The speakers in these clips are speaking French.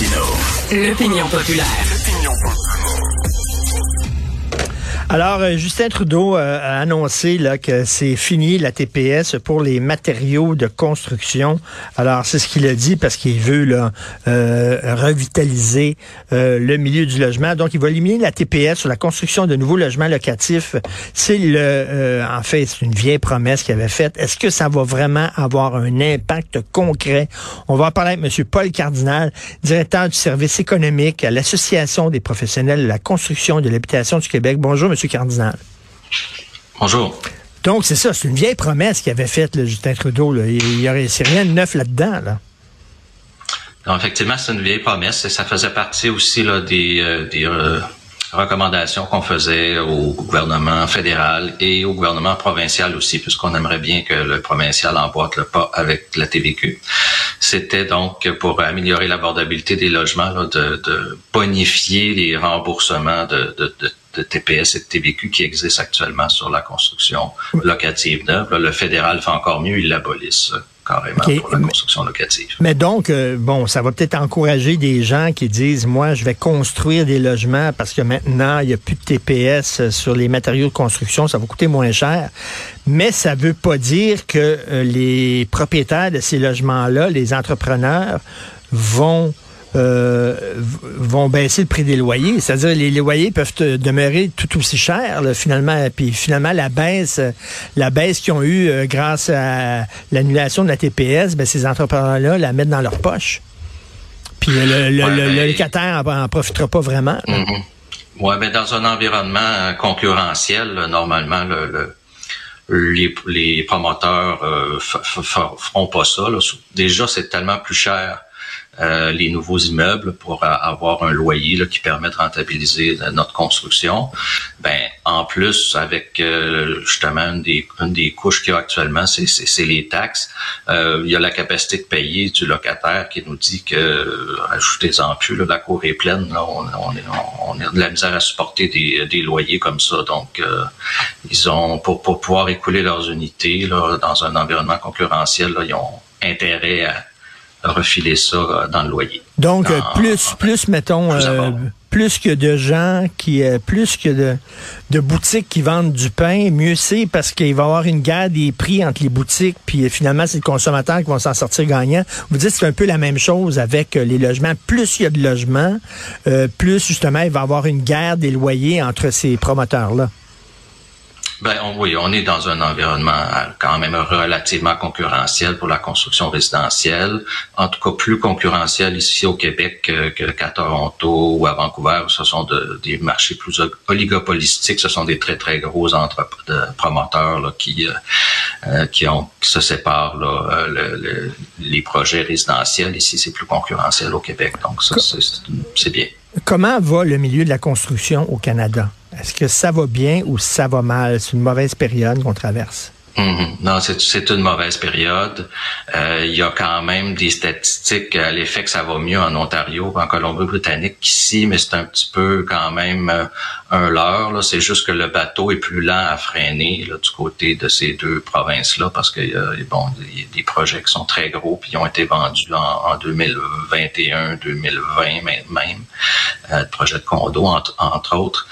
Martineau. L'opinion populaire. Alors, euh, Justin Trudeau euh, a annoncé là, que c'est fini la TPS pour les matériaux de construction. Alors, c'est ce qu'il a dit parce qu'il veut euh, revitaliser le milieu du logement. Donc, il va éliminer la TPS sur la construction de nouveaux logements locatifs. C'est le, en fait, c'est une vieille promesse qu'il avait faite. Est-ce que ça va vraiment avoir un impact concret? On va en parler avec M. Paul Cardinal, directeur du service économique à l'Association des professionnels de la construction de l'habitation du Québec. Bonjour, M. Cardinal. Bonjour. Donc, c'est ça, c'est une vieille promesse qu'il avait faite, Justin Trudeau. Il y aurait, rien de neuf là-dedans. Là. effectivement, c'est une vieille promesse et ça faisait partie aussi là, des, euh, euh, recommandations qu'on faisait au gouvernement fédéral et au gouvernement provincial aussi, puisqu'on aimerait bien que le provincial emboîte le pas avec la TVQ. C'était donc pour améliorer l'abordabilité des logements, de, bonifier les remboursements de, de de TPS et de TVQ qui existent actuellement sur la construction locative neuve. le fédéral fait encore mieux, il l'abolisse euh, carrément pour la construction locative. Mais donc, euh, bon, ça va peut-être encourager des gens qui disent, moi, je vais construire des logements parce que maintenant, il n'y a plus de TPS euh, sur les matériaux de construction, ça va coûter moins cher. Mais ça ne veut pas dire que les propriétaires de ces logements-là, les entrepreneurs, vont euh, vont baisser le prix des loyers. C'est-à-dire les, loyers peuvent demeurer tout aussi chers finalement. Puis finalement la baisse, la baisse qu'ils ont eue euh, grâce à l'annulation de la TPS, ben, ces entrepreneurs-là la mettent dans leur poche. Puis le, le, locataire en, profitera pas vraiment. Mm-hmm. Oui, mais dans un environnement concurrentiel, normalement, le, les, les, promoteurs euh, feront pas ça. Déjà, c'est tellement plus cher euh, les nouveaux immeubles pour avoir un loyer là, qui permet de rentabiliser notre construction. Ben en plus avec euh, justement une des, une des couches qu'il y a actuellement, c'est les taxes. Euh, il y a la capacité de payer du locataire qui nous dit que ajoutez-en plus, la cour est pleine, là, on, on, on, a de la misère à supporter des, des loyers comme ça. Donc ils ont pour, pour pouvoir écouler leurs unités là, dans un environnement concurrentiel, là, ils ont intérêt à refiler ça euh, dans le loyer. Donc, euh, plus, plus, mettons, euh, plus que de gens qui, plus que de, de boutiques qui vendent du pain, mieux c'est parce qu'il va y avoir une guerre des prix entre les boutiques, puis finalement, c'est le consommateur qui va s'en sortir gagnant. Vous dites que c'est un peu la même chose avec les logements. Plus il y a de logements, plus justement, il va y avoir une guerre des loyers entre ces promoteurs-là. Ben oui, on est dans un environnement euh, quand même relativement concurrentiel pour la construction résidentielle. En tout cas, plus concurrentiel ici au Québec qu'à Toronto ou à Vancouver. Ce sont des marchés plus oligopolistiques. Ce sont des très très gros promoteurs là, qui euh, euh, qui ont se séparent là, les projets résidentiels. Ici, c'est plus concurrentiel au Québec. Donc ça, c'est bien. Comment va le milieu de la construction au Canada? Est-ce que ça va bien ou ça va mal? C'est une mauvaise période qu'on traverse. Mhm. Non, c'est une mauvaise période. Euh, il y a quand même des statistiques à l'effet que ça va mieux en Ontario qu'en Colombie-Britannique qu'ici, mais c'est un petit peu quand même euh, un leurre. C'est juste que le bateau est plus lent à freiner là, du côté de ces deux provinces-là parce qu'il y, a, bon, y a des projets qui sont très gros puis ils ont été vendus en, 2021, 2020 même, euh, projets de condo entre, entre autres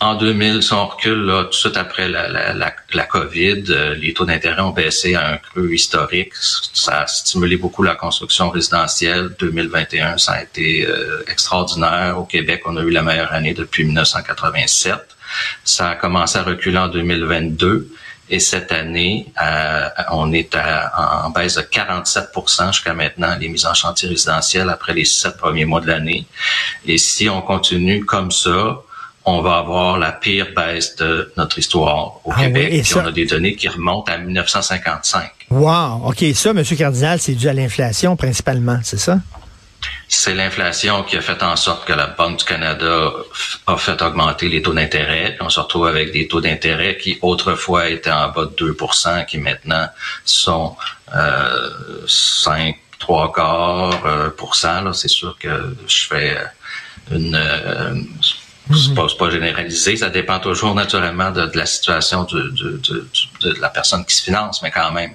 en 2000, si on recule tout de suite après la, la, la, COVID, euh, les taux d'intérêt ont baissé à un creux historique. Ça a stimulé beaucoup la construction résidentielle. 2021, ça a été euh, extraordinaire. Au Québec, on a eu la meilleure année depuis 1987. Ça a commencé à reculer en 2022. Et cette année, euh, on est à, en baisse de 47% jusqu'à maintenant, les mises en chantier résidentielles après les sept premiers mois de l'année. Et si on continue comme ça, on va avoir la pire baisse de notre histoire au ah Québec. et on a des données qui remontent à 1955. Wow, OK. Ça, M. Cardinal, c'est dû à l'inflation principalement, c'est ça? C'est l'inflation qui a fait en sorte que la Banque du Canada a fait augmenter les taux d'intérêt. On se retrouve avec des taux d'intérêt qui autrefois étaient en bas de 2% qui maintenant sont euh, 5, 3 quarts euh, C'est sûr que je fais une... Euh, c'est pas, pas, généralisé, ça dépend toujours naturellement de, la situation du, de la personne qui se finance, mais quand même,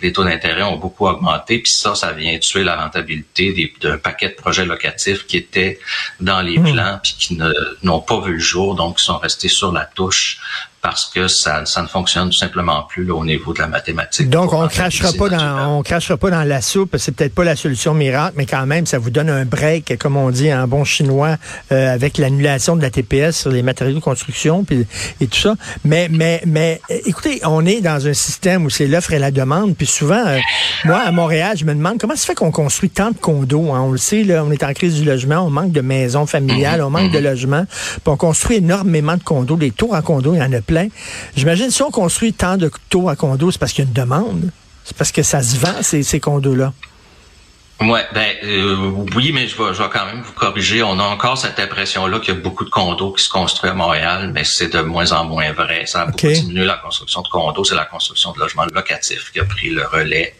les taux d'intérêt ont beaucoup augmenté, puis ça, ça vient tuer la rentabilité d'un paquet de projets locatifs qui étaient dans les mmh. plans, puis qui n'ont pas vu le jour, donc qui sont restés sur la touche parce que ça, ça ne fonctionne tout simplement plus là, au niveau de la mathématique. Donc on crachera pas dans on crachera pas dans la soupe, c'est peut-être pas la solution miracle, mais quand même ça vous donne un break, comme on dit en bon chinois, euh, avec l'annulation de la TPS sur les matériaux de construction puis et tout ça. Mais mais mais écoutez, on est dans un système où c'est l'offre et la demande, puis souvent, euh, moi à Montréal, je me demande comment ça fait qu'on construit tant de condos. Hein? On le sait là, on est en crise du logement, on manque de maisons familiales, mhm, on manque de mhm. logements, puis on construit énormément de condos, des tours à condos, il y en a plein J'imagine si on construit tant de tours à condos, c'est parce qu'il y a une demande. C'est parce que ça se vend, ces, ces condos-là. Ouais, ben euh, oui, mais je vais, je vais quand même vous corriger. On a encore cette impression-là qu'il y a beaucoup de condos qui se construisent à Montréal, mais c'est de moins en moins vrai. Ça a beaucoup diminué la construction de condos, c'est la construction de logements locatifs qui a pris le relais.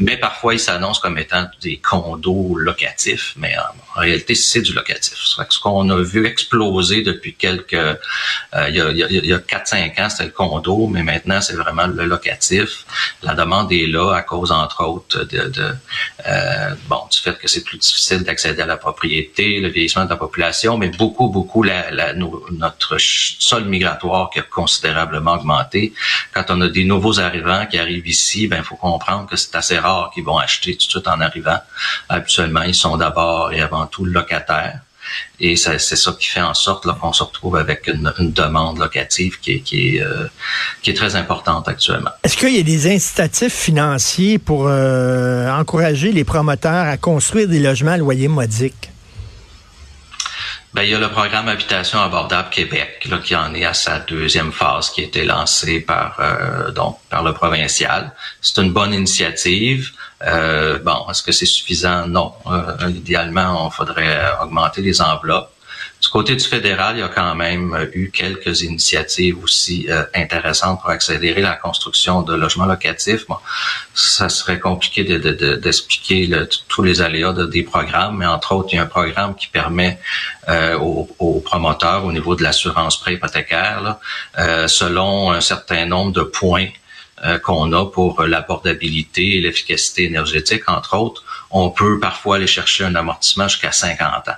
Mais parfois, ils s'annoncent comme étant des condos locatifs, mais en, réalité, c'est du locatif. Ce qu'on a vu exploser depuis quelques, euh, il y a, il y a 4-5 ans, c'était le condo, mais maintenant, c'est vraiment le locatif. La demande est là à cause, entre autres, de, de euh, bon, du fait que c'est plus difficile d'accéder à la propriété, le vieillissement de la population, mais beaucoup, beaucoup la, notre sol migratoire qui a considérablement augmenté. Quand on a des nouveaux arrivants qui arrivent ici, ben faut comprendre que c'est assez rare qu'ils vont acheter tout de suite en arrivant. Habituellement, ils sont d'abord et avant tout locataires. Et c'est ça qui fait en sorte qu'on se retrouve avec une, demande locative euh, qui est très importante actuellement. Est-ce qu'il y a des incitatifs financiers pour euh, encourager les promoteurs à construire des logements à loyer modique? Ben, il y a le programme Habitation abordable Québec là, qui en est à sa deuxième phase qui a été lancée par euh, donc par le provincial. C'est une bonne initiative. Euh, bon, est-ce que c'est suffisant? Non. Euh, idéalement, on faudrait augmenter les enveloppes. Du côté du fédéral, il y a quand même euh, eu quelques initiatives aussi euh, intéressantes pour accélérer la construction de logements locatifs. Bon, ça serait compliqué d'expliquer de, de, tous les aléas de, des programmes, mais entre autres, il y a un programme qui permet euh, aux, promoteurs au niveau de l'assurance pré hypothécaire, selon un certain nombre de points qu'on a pour l'abordabilité et l'efficacité énergétique, entre autres, on peut parfois aller chercher un amortissement jusqu'à 50 ans.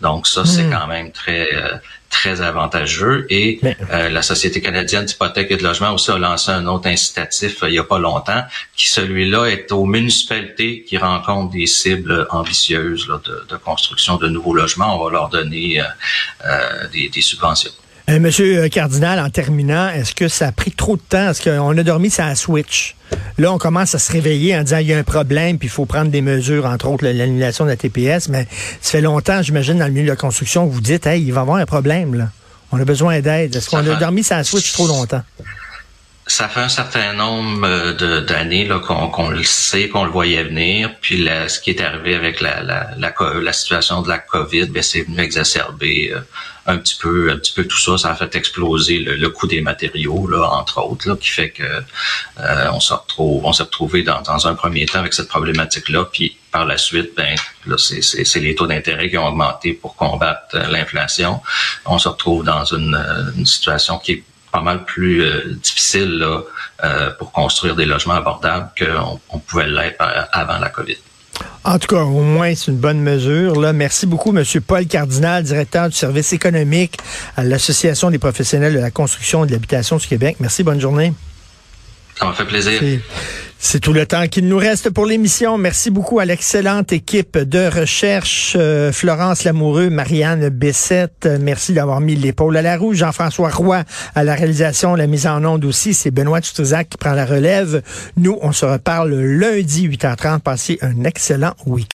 Donc ça, c'est hmm. quand même très euh, très avantageux. Et euh, la Société canadienne d'hypothèque et de logement aussi a lancé un autre incitatif euh, il y a pas longtemps, qui celui-là est aux municipalités qui rencontrent des cibles ambitieuses de, construction de nouveaux logements. On va leur donner des, des subventions. Monsieur Cardinal, en terminant, est-ce que ça a pris trop de temps? Est-ce qu'on a dormi ça switch? Là, on commence à se réveiller en disant il y a un problème, puis il faut prendre des mesures, entre autres l'annulation de la TPS. Mais ça fait longtemps, j'imagine, dans le milieu de la construction, vous dites, hey, il va y avoir un problème, là. On a besoin d'aide. Est-ce qu'on a dormi ça switch trop longtemps? Ça fait un certain nombre euh, d'années qu'on le sait, qu'on le voyait venir. Puis ce qui est arrivé avec la, la, la, situation de la COVID, ben, c'est venu exacerber euh, un petit peu un petit peu tout ça. Ça a fait exploser le, coût des matériaux, là, entre autres, là, qui fait que euh, on se retrouve, on s'est retrouvé dans, dans un premier temps avec cette problématique-là. Puis par la suite, ben là, c'est les taux d'intérêt qui ont augmenté pour combattre l'inflation. On se retrouve dans une, une situation qui est pas mal plus euh, difficile euh, pour construire des logements abordables qu'on on pouvait l'être avant la COVID. En tout cas, au moins, c'est une bonne mesure. Là. Merci beaucoup, M. Paul Cardinal, directeur du service économique à l'Association des professionnels de la construction et de l'habitation du Québec. Merci, bonne journée. Ça m'a fait plaisir. C'est tout le temps qu'il nous reste pour l'émission. Merci beaucoup à l'excellente équipe de recherche, euh, Florence Lamoureux, Marianne Bessette. Merci d'avoir mis l'épaule à la roue. Jean-François Roy à la réalisation, la mise en onde aussi. C'est Benoît Tutrizac qui prend la relève. Nous, on se reparle lundi 8h30. Passez un excellent week